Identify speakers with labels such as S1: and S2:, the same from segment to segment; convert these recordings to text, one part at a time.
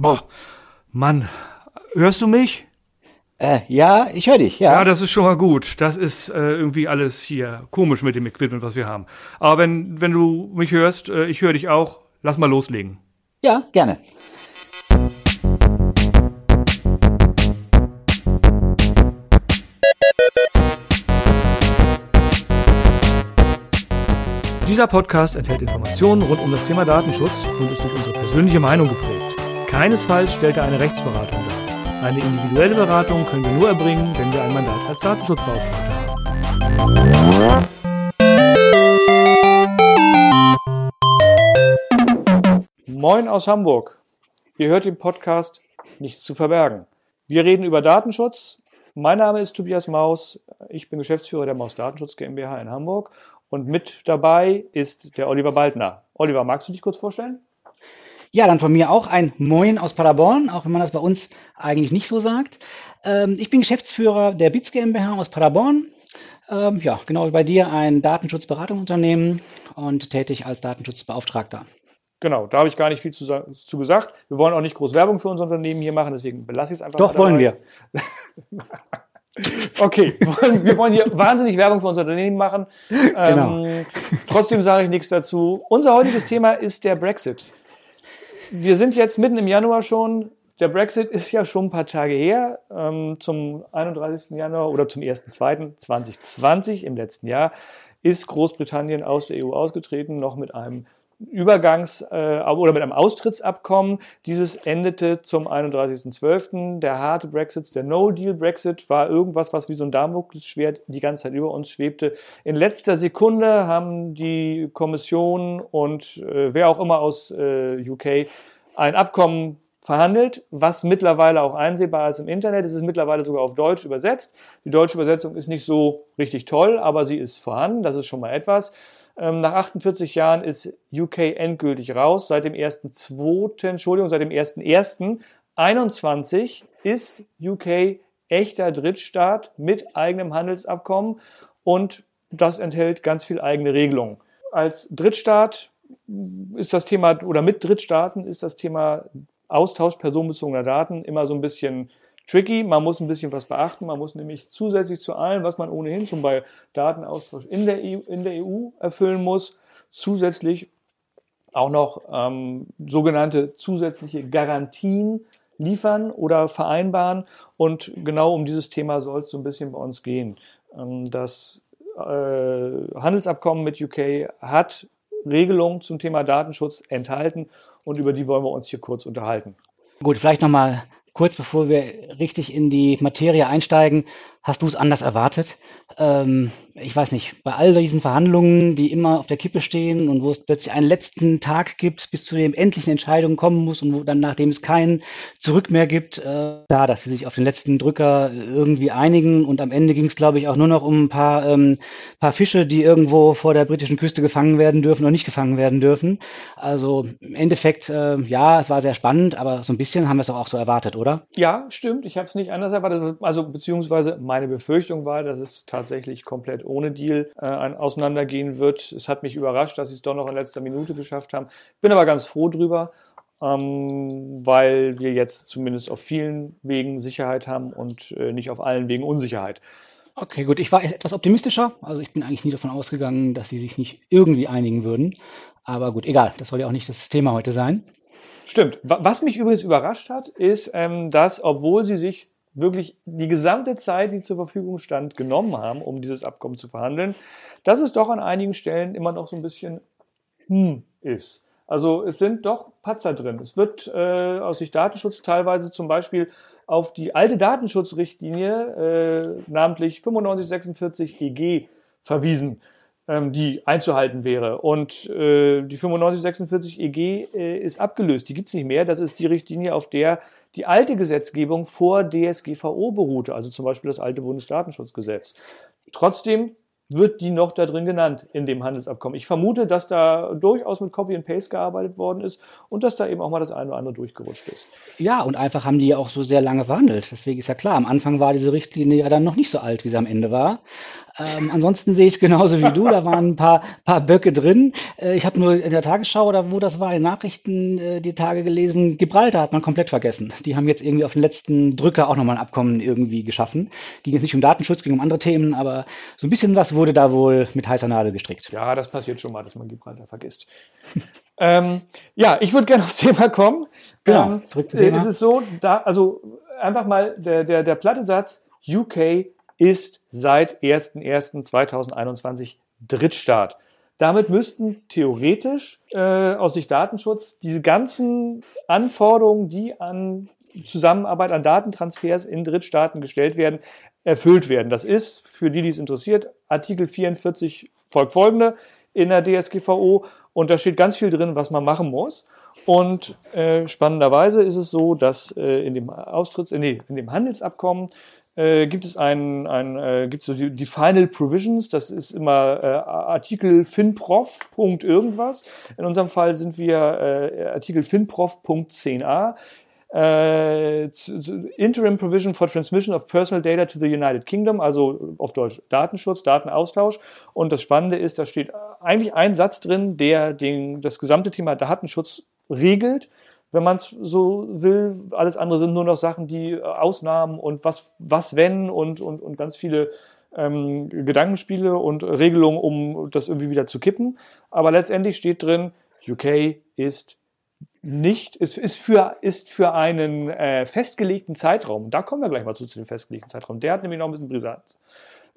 S1: Boah, Mann, hörst du mich?
S2: Äh, ja, ich höre dich, ja.
S1: Ja, das ist schon mal gut. Das ist äh, irgendwie alles hier komisch mit dem Equipment, was wir haben. Aber wenn, wenn du mich hörst, äh, ich höre dich auch, lass mal loslegen.
S2: Ja, gerne.
S1: Dieser Podcast enthält Informationen rund um das Thema Datenschutz und ist durch unsere persönliche Meinung geprägt. Keinesfalls stellt er eine Rechtsberatung dar. Eine individuelle Beratung können wir nur erbringen, wenn wir ein Mandat als Datenschutzbeauftragter haben. Moin aus Hamburg. Ihr hört den Podcast Nichts zu verbergen. Wir reden über Datenschutz. Mein Name ist Tobias Maus. Ich bin Geschäftsführer der Maus Datenschutz GmbH in Hamburg und mit dabei ist der Oliver Baldner. Oliver, magst du dich kurz vorstellen?
S2: Ja, dann von mir auch ein Moin aus Paderborn, auch wenn man das bei uns eigentlich nicht so sagt. Ähm, ich bin Geschäftsführer der BITS GmbH aus Paderborn. Ähm, ja, genau wie bei dir ein Datenschutzberatungsunternehmen und tätig als Datenschutzbeauftragter.
S1: Genau, da habe ich gar nicht viel zu, zu, gesagt. Wir wollen auch nicht groß Werbung für unser Unternehmen hier machen, deswegen belasse ich es einfach.
S2: Doch, wollen wir.
S1: Okay, wir wollen hier wahnsinnig Werbung für unser Unternehmen machen. Genau. Ähm, trotzdem sage ich nichts dazu. Unser heutiges Thema ist der Brexit. Wir sind jetzt mitten im Januar schon. Der Brexit ist ja schon ein paar Tage her. Ähm, zum 31. Januar oder zum 1.2.2020 im letzten Jahr ist Großbritannien aus der EU ausgetreten, noch mit einem Übergangs- äh, oder mit einem Austrittsabkommen. Dieses endete zum 31.12. Der harte Brexit, der No-Deal-Brexit war irgendwas, was wie so ein Damoklesschwert die ganze Zeit über uns schwebte. In letzter Sekunde haben die Kommission und äh, wer auch immer aus äh, UK ein Abkommen verhandelt, was mittlerweile auch einsehbar ist im Internet. Es ist mittlerweile sogar auf Deutsch übersetzt. Die deutsche Übersetzung ist nicht so richtig toll, aber sie ist vorhanden. Das ist schon mal etwas. Ähm, nach 48 Jahren ist UK endgültig raus. Seit dem 1.2., Entschuldigung, seit dem 1.1.21 ist UK echter Drittstaat mit eigenem Handelsabkommen und das enthält ganz viel eigene Regelungen. Als Drittstaat ist das Thema, oder mit Drittstaaten ist das Thema Austausch personenbezogener Daten immer so ein bisschen tricky. Man muss ein bisschen was beachten. Man muss nämlich zusätzlich zu allem, was man ohnehin schon bei Datenaustausch in der EU, in der EU erfüllen muss, zusätzlich auch noch ähm, sogenannte zusätzliche Garantien liefern oder vereinbaren. Und genau um dieses Thema soll es so ein bisschen bei uns gehen. Ähm, das äh, Handelsabkommen mit UK hat Regelungen zum Thema Datenschutz enthalten und über die wollen wir uns hier kurz unterhalten.
S2: Gut, vielleicht nochmal kurz bevor wir richtig in die Materie einsteigen, hast du es anders erwartet? Ähm, ich weiß nicht, bei all diesen Verhandlungen, die immer auf der Kippe stehen und wo es plötzlich einen letzten Tag gibt, bis zu dem endlichen Entscheidungen kommen muss und wo dann, nachdem es kein Zurück mehr gibt, äh, da, dass sie sich auf den letzten Drücker irgendwie einigen und am Ende ging es, glaube ich, auch nur noch um ein paar, ähm, paar Fische, die irgendwo vor der britischen Küste gefangen werden dürfen oder nicht gefangen werden dürfen. Also im Endeffekt, äh, ja, es war sehr spannend, aber so ein bisschen haben wir es auch so erwartet, oder?
S1: Ja, stimmt. Ich habe es nicht anders erwartet. Also beziehungsweise meine Befürchtung war, dass es tatsächlich komplett ohne Deal äh, auseinandergehen wird. Es hat mich überrascht, dass sie es doch noch in letzter Minute geschafft haben. Bin aber ganz froh drüber, ähm, weil wir jetzt zumindest auf vielen Wegen Sicherheit haben und äh, nicht auf allen Wegen Unsicherheit.
S2: Okay, gut. Ich war etwas optimistischer. Also ich bin eigentlich nie davon ausgegangen, dass sie sich nicht irgendwie einigen würden. Aber gut, egal. Das soll ja auch nicht das Thema heute sein.
S1: Stimmt. Was mich übrigens überrascht hat, ist, ähm, dass, obwohl sie sich wirklich die gesamte Zeit, die zur Verfügung stand, genommen haben, um dieses Abkommen zu verhandeln, dass es doch an einigen Stellen immer noch so ein bisschen hm ist. Also es sind doch Patzer drin. Es wird äh, aus Sicht Datenschutz teilweise zum Beispiel auf die alte Datenschutzrichtlinie, äh, namentlich 9546 EG, verwiesen die einzuhalten wäre. Und äh, die 9546 EG äh, ist abgelöst, die gibt es nicht mehr. Das ist die Richtlinie, auf der die alte Gesetzgebung vor DSGVO beruhte, also zum Beispiel das alte Bundesdatenschutzgesetz. Trotzdem wird die noch da drin genannt in dem Handelsabkommen. Ich vermute, dass da durchaus mit Copy and Paste gearbeitet worden ist und dass da eben auch mal das eine oder andere durchgerutscht ist.
S2: Ja, und einfach haben die ja auch so sehr lange verhandelt. Deswegen ist ja klar, am Anfang war diese Richtlinie ja dann noch nicht so alt, wie sie am Ende war. Ähm, ansonsten sehe ich es genauso wie du. Da waren ein paar, paar Böcke drin. Äh, ich habe nur in der Tagesschau oder wo das war, in Nachrichten äh, die Tage gelesen, Gibraltar hat man komplett vergessen. Die haben jetzt irgendwie auf den letzten Drücker auch nochmal ein Abkommen irgendwie geschaffen. Ging jetzt nicht um Datenschutz, ging um andere Themen, aber so ein bisschen was wurde da wohl mit heißer Nadel gestrickt.
S1: Ja, das passiert schon mal, dass man Gibraltar vergisst. ähm, ja, ich würde gerne aufs Thema kommen.
S2: Genau, ähm,
S1: zurück zum Thema. Ist es so, da, also einfach mal der, der, der platte Satz, UK ist seit 01.01.2021 Drittstaat. Damit müssten theoretisch äh, aus Sicht Datenschutz diese ganzen Anforderungen, die an Zusammenarbeit, an Datentransfers in Drittstaaten gestellt werden, erfüllt werden. Das ist, für die, die es interessiert, Artikel 44 folgt folgende in der DSGVO und da steht ganz viel drin, was man machen muss. Und äh, spannenderweise ist es so, dass äh, in dem Austritts, nee, in dem Handelsabkommen äh, gibt es ein, ein äh, gibt so die, die, Final Provisions, das ist immer äh, Artikel FinProf. irgendwas. In unserem Fall sind wir äh, Artikel FinProf.10a. Äh, Interim Provision for Transmission of Personal Data to the United Kingdom, also auf Deutsch Datenschutz, Datenaustausch. Und das Spannende ist, da steht eigentlich ein Satz drin, der den, das gesamte Thema Datenschutz regelt wenn man es so will. Alles andere sind nur noch Sachen, die äh, Ausnahmen und was, was wenn und, und, und ganz viele ähm, Gedankenspiele und Regelungen, um das irgendwie wieder zu kippen. Aber letztendlich steht drin, UK ist nicht, ist, ist, für, ist für einen äh, festgelegten Zeitraum, da kommen wir gleich mal zu, zu dem festgelegten Zeitraum, der hat nämlich noch ein bisschen Brisanz,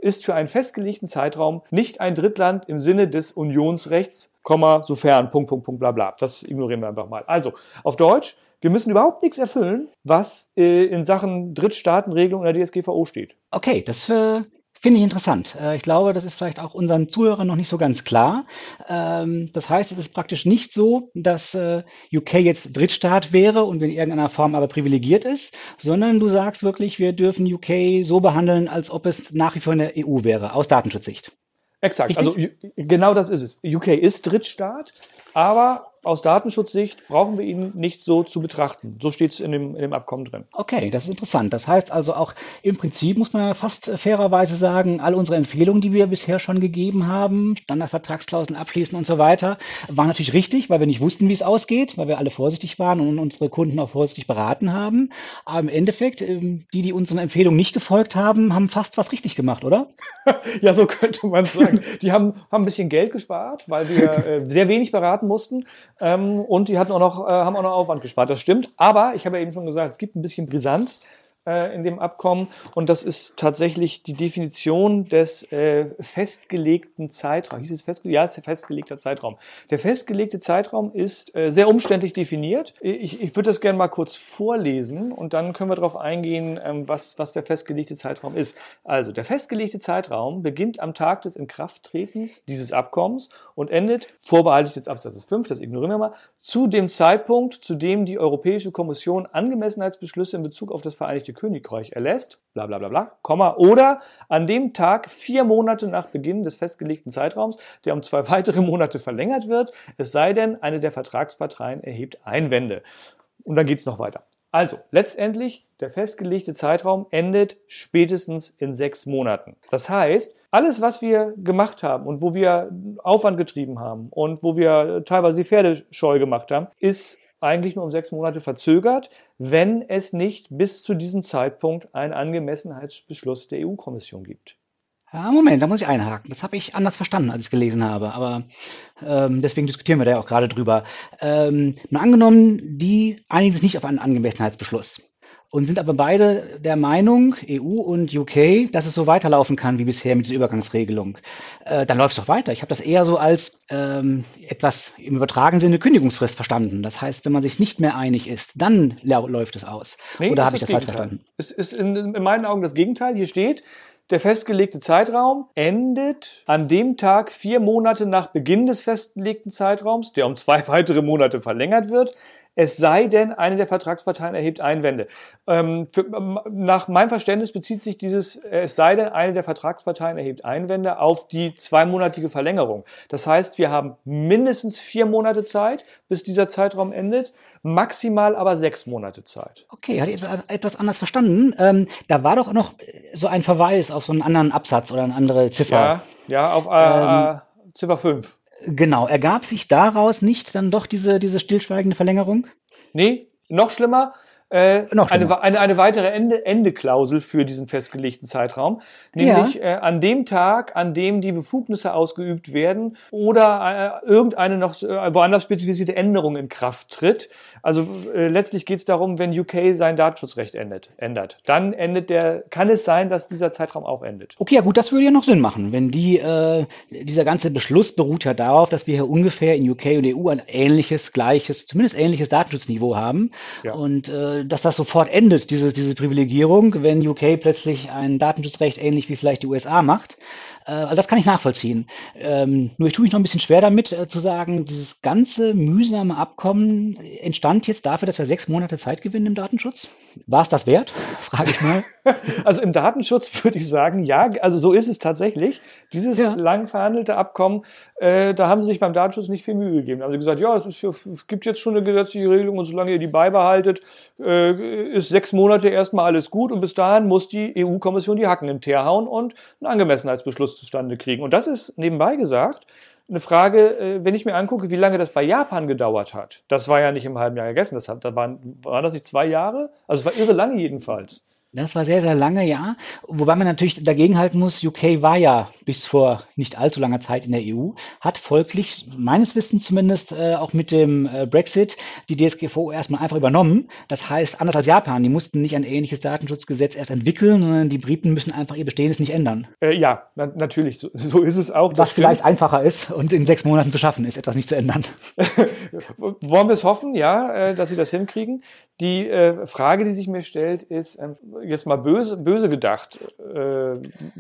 S1: ist für einen festgelegten Zeitraum nicht ein Drittland im Sinne des Unionsrechts, sofern, Punkt, Punkt, Punkt, bla bla. Das ignorieren wir einfach mal. Also, auf Deutsch, wir müssen überhaupt nichts erfüllen, was äh, in Sachen Drittstaatenregelung in der DSGVO steht.
S2: Okay, das äh, Finde ich interessant. Äh, ich glaube, das ist vielleicht auch unseren Zuhörern noch nicht so ganz klar. Ähm, das heißt, es ist praktisch nicht so, dass äh, UK jetzt Drittstaat wäre und in irgendeiner Form aber privilegiert ist, sondern du sagst wirklich, wir dürfen UK so behandeln, als ob es nach wie vor in der EU wäre, aus Datenschutzsicht.
S1: Exakt. Richtig? Also genau das ist es. UK ist Drittstaat, aber aus Datenschutzsicht brauchen wir ihn nicht so zu betrachten. So steht es in dem, in dem Abkommen drin.
S2: Okay, das ist interessant. Das heißt also auch im Prinzip muss man fast fairerweise sagen, alle unsere Empfehlungen, die wir bisher schon gegeben haben, Standardvertragsklauseln abschließen und so weiter, waren natürlich richtig, weil wir nicht wussten, wie es ausgeht, weil wir alle vorsichtig waren und unsere Kunden auch vorsichtig beraten haben. Aber im Endeffekt, ähm, die, die unseren Empfehlungen nicht gefolgt haben, haben fast was richtig gemacht, oder?
S1: ja, so könnte man sagen. Die haben, haben ein bisschen Geld gespart, weil wir äh, sehr wenig beraten mussten. Ähm, und die hatten auch noch, äh, haben auch noch Aufwand gespart. Das stimmt. Aber ich habe ja eben schon gesagt, es gibt ein bisschen Brisanz äh, in dem Abkommen und das ist tatsächlich die Definition des äh, festgelegten Zeitraums. Hieß es festgelegt? Ja, es ist der festgelegte Zeitraum. Der festgelegte Zeitraum ist äh, sehr umständlich definiert. Ich, ich würde das gerne mal kurz vorlesen und dann können wir darauf eingehen, ähm, was, was der festgelegte Zeitraum ist. Also, der festgelegte Zeitraum beginnt am Tag des Inkrafttretens dieses Abkommens und endet, vorbehaltlich des Absatzes 5, das ignorieren wir mal, zu dem Zeitpunkt, zu dem die Europäische Kommission Angemessenheitsbeschlüsse in Bezug auf das Vereinigte Königreich erlässt, bla bla bla bla, Komma, oder an dem Tag vier Monate nach Beginn des festgelegten Zeitraums, der um zwei weitere Monate verlängert wird, es sei denn, eine der Vertragsparteien erhebt Einwände. Und dann geht's noch weiter. Also, letztendlich, der festgelegte Zeitraum endet spätestens in sechs Monaten. Das heißt, alles, was wir gemacht haben und wo wir Aufwand getrieben haben und wo wir teilweise die Pferde scheu gemacht haben, ist eigentlich nur um sechs Monate verzögert, wenn es nicht bis zu diesem Zeitpunkt einen Angemessenheitsbeschluss der EU-Kommission gibt.
S2: Moment, da muss ich einhaken. Das habe ich anders verstanden, als ich es gelesen habe. Aber ähm, deswegen diskutieren wir da ja auch gerade drüber. Ähm, mal angenommen, die einigen sich nicht auf einen Angemessenheitsbeschluss und sind aber beide der Meinung, EU und UK, dass es so weiterlaufen kann wie bisher mit dieser Übergangsregelung. Äh, dann läuft es doch weiter. Ich habe das eher so als ähm, etwas im übertragenen Sinne Kündigungsfrist verstanden. Das heißt, wenn man sich nicht mehr einig ist, dann läuft es aus.
S1: Nee, Oder habe ich das falsch verstanden? Es ist in, in meinen Augen das Gegenteil. Hier steht, der festgelegte Zeitraum endet an dem Tag vier Monate nach Beginn des festgelegten Zeitraums, der um zwei weitere Monate verlängert wird, Es sei denn, eine der Vertragsparteien erhebt Einwände. Ähm, für, ähm, nach meinem Verständnis bezieht sich dieses, äh, es sei denn, eine der Vertragsparteien erhebt Einwände auf die zweimonatige Verlängerung. Das heißt, wir haben mindestens vier Monate Zeit, bis dieser Zeitraum endet, maximal aber sechs Monate Zeit.
S2: Okay, hatte ich etwas anders verstanden. Ähm, da war doch noch so ein Verweis auf so einen anderen Absatz oder eine andere Ziffer.
S1: Ja, ja auf äh, ähm, Ziffer 5.
S2: Genau, ergab sich daraus nicht dann doch diese, diese stillschweigende Verlängerung?
S1: Nee, noch schlimmer. Äh, eine, eine, eine weitere Ende, Endeklausel für diesen festgelegten Zeitraum, nämlich ja. äh, an dem Tag, an dem die Befugnisse ausgeübt werden oder äh, irgendeine noch äh, woanders spezifizierte Änderung in Kraft tritt. Also äh, letztlich geht es darum, wenn UK sein Datenschutzrecht endet, ändert, dann endet der, kann es sein, dass dieser Zeitraum auch endet.
S2: Okay, ja gut, das würde ja noch Sinn machen, wenn die äh, dieser ganze Beschluss beruht ja darauf, dass wir hier ungefähr in UK und EU ein ähnliches, gleiches, zumindest ähnliches Datenschutzniveau haben ja. und äh, dass das sofort endet, diese, diese Privilegierung, wenn UK plötzlich ein Datenschutzrecht ähnlich wie vielleicht die USA macht. Äh, das kann ich nachvollziehen. Ähm, nur ich tue mich noch ein bisschen schwer damit äh, zu sagen, dieses ganze mühsame Abkommen entstand jetzt dafür, dass wir sechs Monate Zeit gewinnen im Datenschutz. War es das wert? Frage ich mal.
S1: Also im Datenschutz würde ich sagen, ja, also so ist es tatsächlich. Dieses ja. lang verhandelte Abkommen, äh, da haben sie sich beim Datenschutz nicht viel Mühe gegeben. Da haben sie gesagt, ja, es, ist, es gibt jetzt schon eine gesetzliche Regelung und solange ihr die beibehaltet, äh, ist sechs Monate erstmal alles gut und bis dahin muss die EU-Kommission die Hacken im Teer hauen und einen Angemessenheitsbeschluss zustande kriegen. Und das ist nebenbei gesagt eine Frage, äh, wenn ich mir angucke, wie lange das bei Japan gedauert hat. Das war ja nicht im halben Jahr gegessen. Das, hat, da waren, waren das nicht zwei Jahre? Also es war irre lange jedenfalls.
S2: Das war sehr, sehr lange, ja. Wobei man natürlich dagegen halten muss, UK war ja bis vor nicht allzu langer Zeit in der EU, hat folglich, meines Wissens zumindest, äh, auch mit dem äh, Brexit die DSGVO erstmal einfach übernommen. Das heißt, anders als Japan, die mussten nicht ein ähnliches Datenschutzgesetz erst entwickeln, sondern die Briten müssen einfach ihr Bestehendes nicht ändern.
S1: Äh, ja, na natürlich, so, so, ist es auch.
S2: Was vielleicht einfacher ist und in sechs Monaten zu schaffen ist, etwas nicht zu ändern.
S1: Wollen wir es hoffen, ja, äh, dass sie das hinkriegen. Die äh, Frage, die sich mir stellt, ist, ähm, jetzt mal böse, böse gedacht, äh,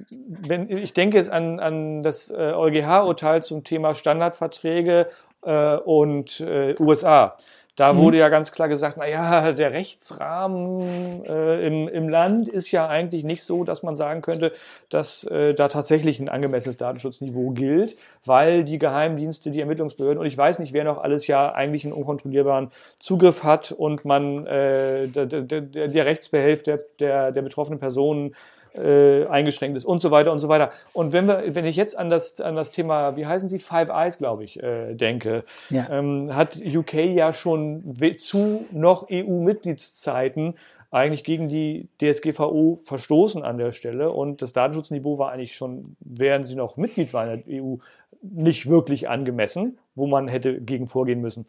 S1: wenn, ich denke jetzt an, an das äh, EuGH-Urteil zum Thema Standardverträge äh, und äh, USA. Da mhm. wurde ja ganz klar gesagt, na ja, der Rechtsrahmen äh, im, im Land ist ja eigentlich nicht so, dass man sagen könnte, dass äh, da tatsächlich ein angemessenes Datenschutzniveau gilt, weil die Geheimdienste, die Ermittlungsbehörden und ich weiß nicht, wer noch alles ja eigentlich einen unkontrollierbaren Zugriff hat und man äh, der, der, der Rechtsbehelf der, der, der betroffenen Personen äh, eingeschränkt ist und so weiter und so weiter. Und wenn wir, wenn ich jetzt an das, an das Thema, wie heißen sie, Five Eyes, glaube ich, äh, denke, ja. ähm, hat UK ja schon zu noch EU-Mitgliedszeiten eigentlich gegen die DSGVO verstoßen an der Stelle und das Datenschutzniveau war eigentlich schon, während sie noch Mitglied waren in der EU, nicht wirklich angemessen, wo man hätte gegen vorgehen müssen.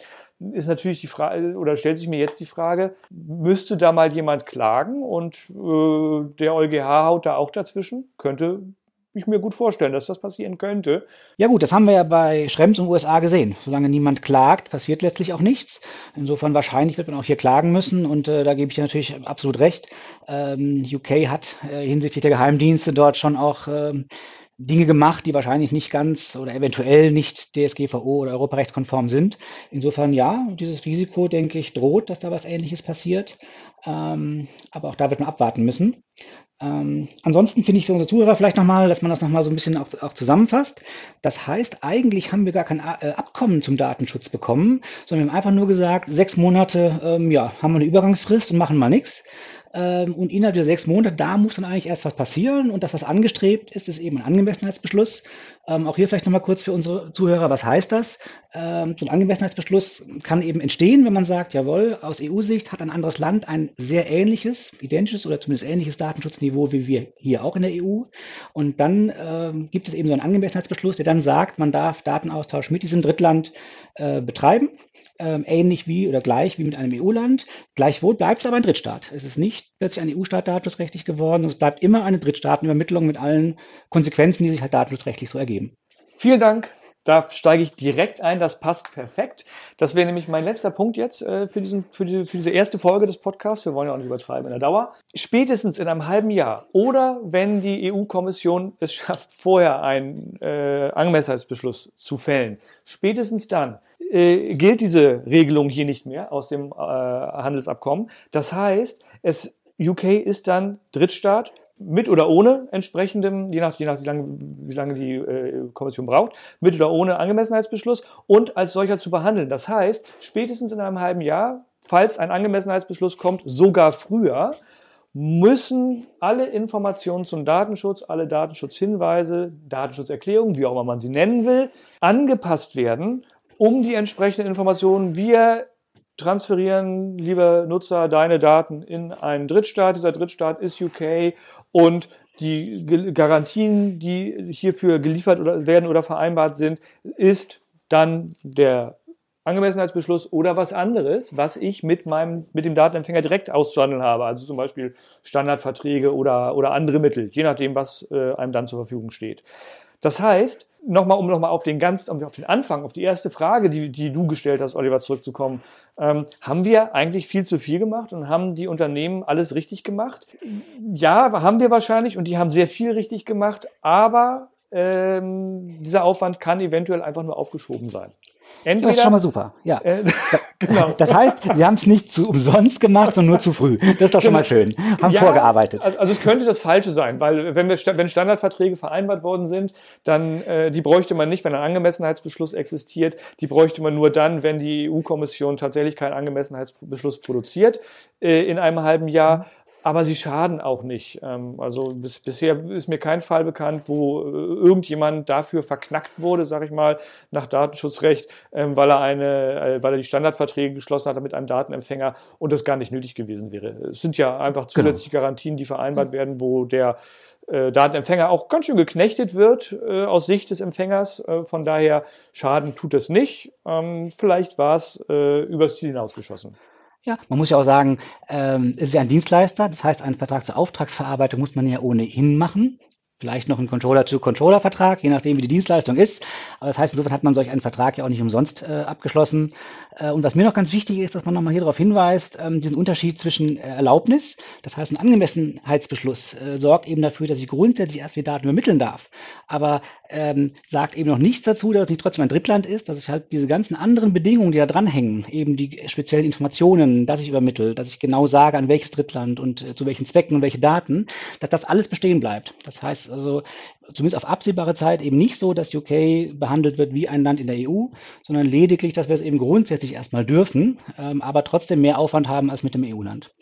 S1: Ist natürlich die Frage, oder stellt sich mir jetzt die Frage, müsste da mal jemand klagen und äh, der EuGH haut da auch dazwischen? Könnte ich mir gut vorstellen, dass das passieren könnte.
S2: Ja gut, das haben wir ja bei Schrems und USA gesehen. Solange niemand klagt, passiert letztlich auch nichts. Insofern wahrscheinlich wird man auch hier klagen müssen und äh, da gebe ich dir natürlich absolut recht. Ähm, UK hat äh, hinsichtlich der Geheimdienste dort schon auch ähm, Dinge gemacht, die wahrscheinlich nicht ganz oder eventuell nicht DSGVO oder europarechtskonform sind. Insofern ja, dieses Risiko, denke ich, droht, dass da was Ähnliches passiert. Ähm, aber auch da wird man abwarten müssen. Ähm, ansonsten finde ich für unsere Zuhörer vielleicht nochmal, dass man das nochmal so ein bisschen auch, auch, zusammenfasst. Das heißt, eigentlich haben wir gar kein äh, Abkommen zum Datenschutz bekommen, sondern wir haben einfach nur gesagt, sechs Monate ähm, ja, haben wir eine Übergangsfrist und machen mal nichts. Ähm, und innerhalb der sechs Monate, da muss dann eigentlich erst was passieren. Und das, was angestrebt ist, ist eben ein Angemessenheitsbeschluss. Ähm, auch hier vielleicht nochmal kurz für unsere Zuhörer, was heißt das? Ähm, so ein Angemessenheitsbeschluss kann eben entstehen, wenn man sagt, jawohl, aus EU-Sicht hat ein anderes Land ein sehr ähnliches, identisches oder zumindest ähnliches Datenschutzniveau wie wir hier auch in der EU. Und dann ähm, gibt es eben so einen Angemessenheitsbeschluss, der dann sagt, man darf Datenaustausch mit diesem Drittland äh, betreiben ähm, ähnlich wie oder gleich wie mit einem EU-Land. Gleichwohl bleibt es aber ein Drittstaat. Es ist nicht plötzlich ein EU-Staat datenschutzrechtlich geworden, es bleibt immer eine Drittstaatenübermittlung mit allen Konsequenzen, die sich halt datenschutzrechtlich so ergeben.
S1: Vielen Dank. Da steige ich direkt ein, das passt perfekt. Das wäre nämlich mein letzter Punkt jetzt äh, für, diesen, für, diese, für diese erste Folge des Podcasts. Wir wollen ja auch nicht übertreiben in der Dauer. Spätestens in einem halben Jahr oder wenn die EU-Kommission es schafft, vorher einen äh, Angemessenheitsbeschluss zu fällen, spätestens dann äh, gilt diese Regelung hier nicht mehr aus dem äh, Handelsabkommen. Das heißt, es, UK ist dann Drittstaat mit oder ohne entsprechendem, je nach, je nach wie lange, wie lange die äh, Kommission braucht, mit oder ohne Angemessenheitsbeschluss und als solcher zu behandeln. Das heißt, spätestens in einem halben Jahr, falls ein Angemessenheitsbeschluss kommt, sogar früher, müssen alle Informationen zum Datenschutz, alle Datenschutzhinweise, Datenschutzerklärungen, wie auch immer man sie nennen will, angepasst werden, um die entsprechenden Informationen, wir transferieren, lieber Nutzer, deine Daten in einen Drittstaat. Dieser Drittstaat ist UK und die Garantien, die hierfür geliefert oder werden oder vereinbart sind, ist dann der Angemessenheitsbeschluss oder was anderes, was ich mit meinem, mit dem Datenempfänger direkt auszuhandeln habe. Also zum Beispiel Standardverträge oder, oder andere Mittel, je nachdem, was äh, einem dann zur Verfügung steht. Das heißt, nochmal, um nochmal auf den ganz, auf den Anfang, auf die erste Frage, die, die du gestellt hast, Oliver, zurückzukommen, ähm, haben wir eigentlich viel zu viel gemacht und haben die Unternehmen alles richtig gemacht? Ja, haben wir wahrscheinlich und die haben sehr viel richtig gemacht, aber ähm, dieser Aufwand kann eventuell einfach nur aufgeschoben sein.
S2: Entweder, das ist schon mal super, ja. Äh, genau. Das heißt, sie haben es nicht zu umsonst gemacht, sondern nur zu früh. Das ist doch schon genau. mal schön. Haben ja, vorgearbeitet.
S1: Also, also, es könnte das Falsche sein, weil wenn wir wenn Standardverträge vereinbart worden sind, dann äh, die bräuchte man nicht, wenn ein Angemessenheitsbeschluss existiert. Die bräuchte man nur dann, wenn die EU-Kommission tatsächlich keinen Angemessenheitsbeschluss produziert äh, in einem halben Jahr aber sie schaden auch nicht. Ähm, also bis, bisher ist mir kein Fall bekannt, wo äh, irgendjemand dafür verknackt wurde, sage ich mal, nach Datenschutzrecht, ähm, weil er eine, äh, weil er die Standardverträge geschlossen hat mit einem Datenempfänger und das gar nicht nötig gewesen wäre. Es sind ja einfach genau. zusätzliche genau. Garantien, die vereinbart werden, wo der äh, Datenempfänger auch ganz schön geknechtet wird äh, aus Sicht des Empfängers. Äh, von daher Schaden tut es nicht. Ähm, vielleicht war es äh, übers Ziel hinausgeschossen.
S2: Ja, man muss ja auch sagen, ähm, es ist ja ein Dienstleister, das heißt, einen Vertrag zur Auftragsverarbeitung muss man ja ohnehin machen vielleicht noch ein Controller-to-Controller-Vertrag, je nachdem, wie die Dienstleistung ist. Aber das heißt, insofern hat man solch einen Vertrag ja auch nicht umsonst äh, abgeschlossen. Äh, und was mir noch ganz wichtig ist, dass man nochmal hier darauf hinweist, ähm, diesen Unterschied zwischen äh, Erlaubnis, das heißt, ein Angemessenheitsbeschluss äh, sorgt eben dafür, dass ich grundsätzlich erst die Daten übermitteln darf. Aber ähm, sagt eben noch nichts dazu, dass es nicht trotzdem ein Drittland ist, dass ich halt diese ganzen anderen Bedingungen, die da dranhängen, eben die speziellen Informationen, dass ich übermittle, dass ich genau sage, an welches Drittland und äh, zu welchen Zwecken und welche Daten, dass das alles bestehen bleibt. Das heißt, also zumindest auf absehbare Zeit eben nicht so, dass UK behandelt wird wie ein Land in der EU, sondern lediglich, dass wir es eben grundsätzlich erstmal dürfen, ähm, aber trotzdem mehr Aufwand haben als mit dem EU-Land.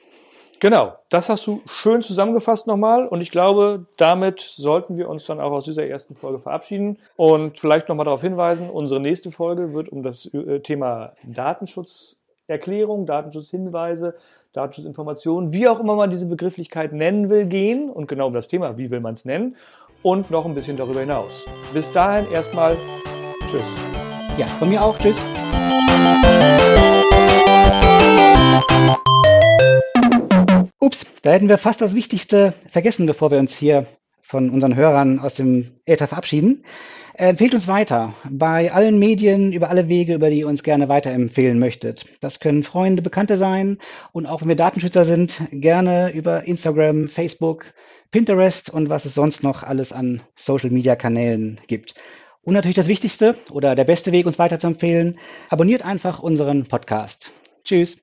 S1: Genau, das hast du schön zusammengefasst nochmal und ich glaube, damit sollten wir uns dann auch aus dieser ersten Folge verabschieden und vielleicht nochmal darauf hinweisen, unsere nächste Folge wird um das äh, Thema Datenschutzerklärung, Datenschutzhinweise Datenschutzinformationen, wie auch immer man diese Begrifflichkeit nennen will, gehen und genau um das Thema, wie will man es nennen und noch ein bisschen darüber hinaus. Bis dahin erstmal Tschüss.
S2: Ja, von mir auch. Tschüss. Ups, da hätten wir fast das Wichtigste vergessen, bevor wir uns hier von unseren Hörern aus dem Äther verabschieden. Empfehlt uns weiter bei allen Medien, über alle Wege, über die ihr uns gerne weiterempfehlen möchtet. Das können Freunde, Bekannte sein und auch wenn wir Datenschützer sind, gerne über Instagram, Facebook, Pinterest und was es sonst noch alles an Social-Media-Kanälen gibt. Und natürlich das Wichtigste oder der beste Weg, uns weiter zu empfehlen, abonniert einfach unseren Podcast. Tschüss.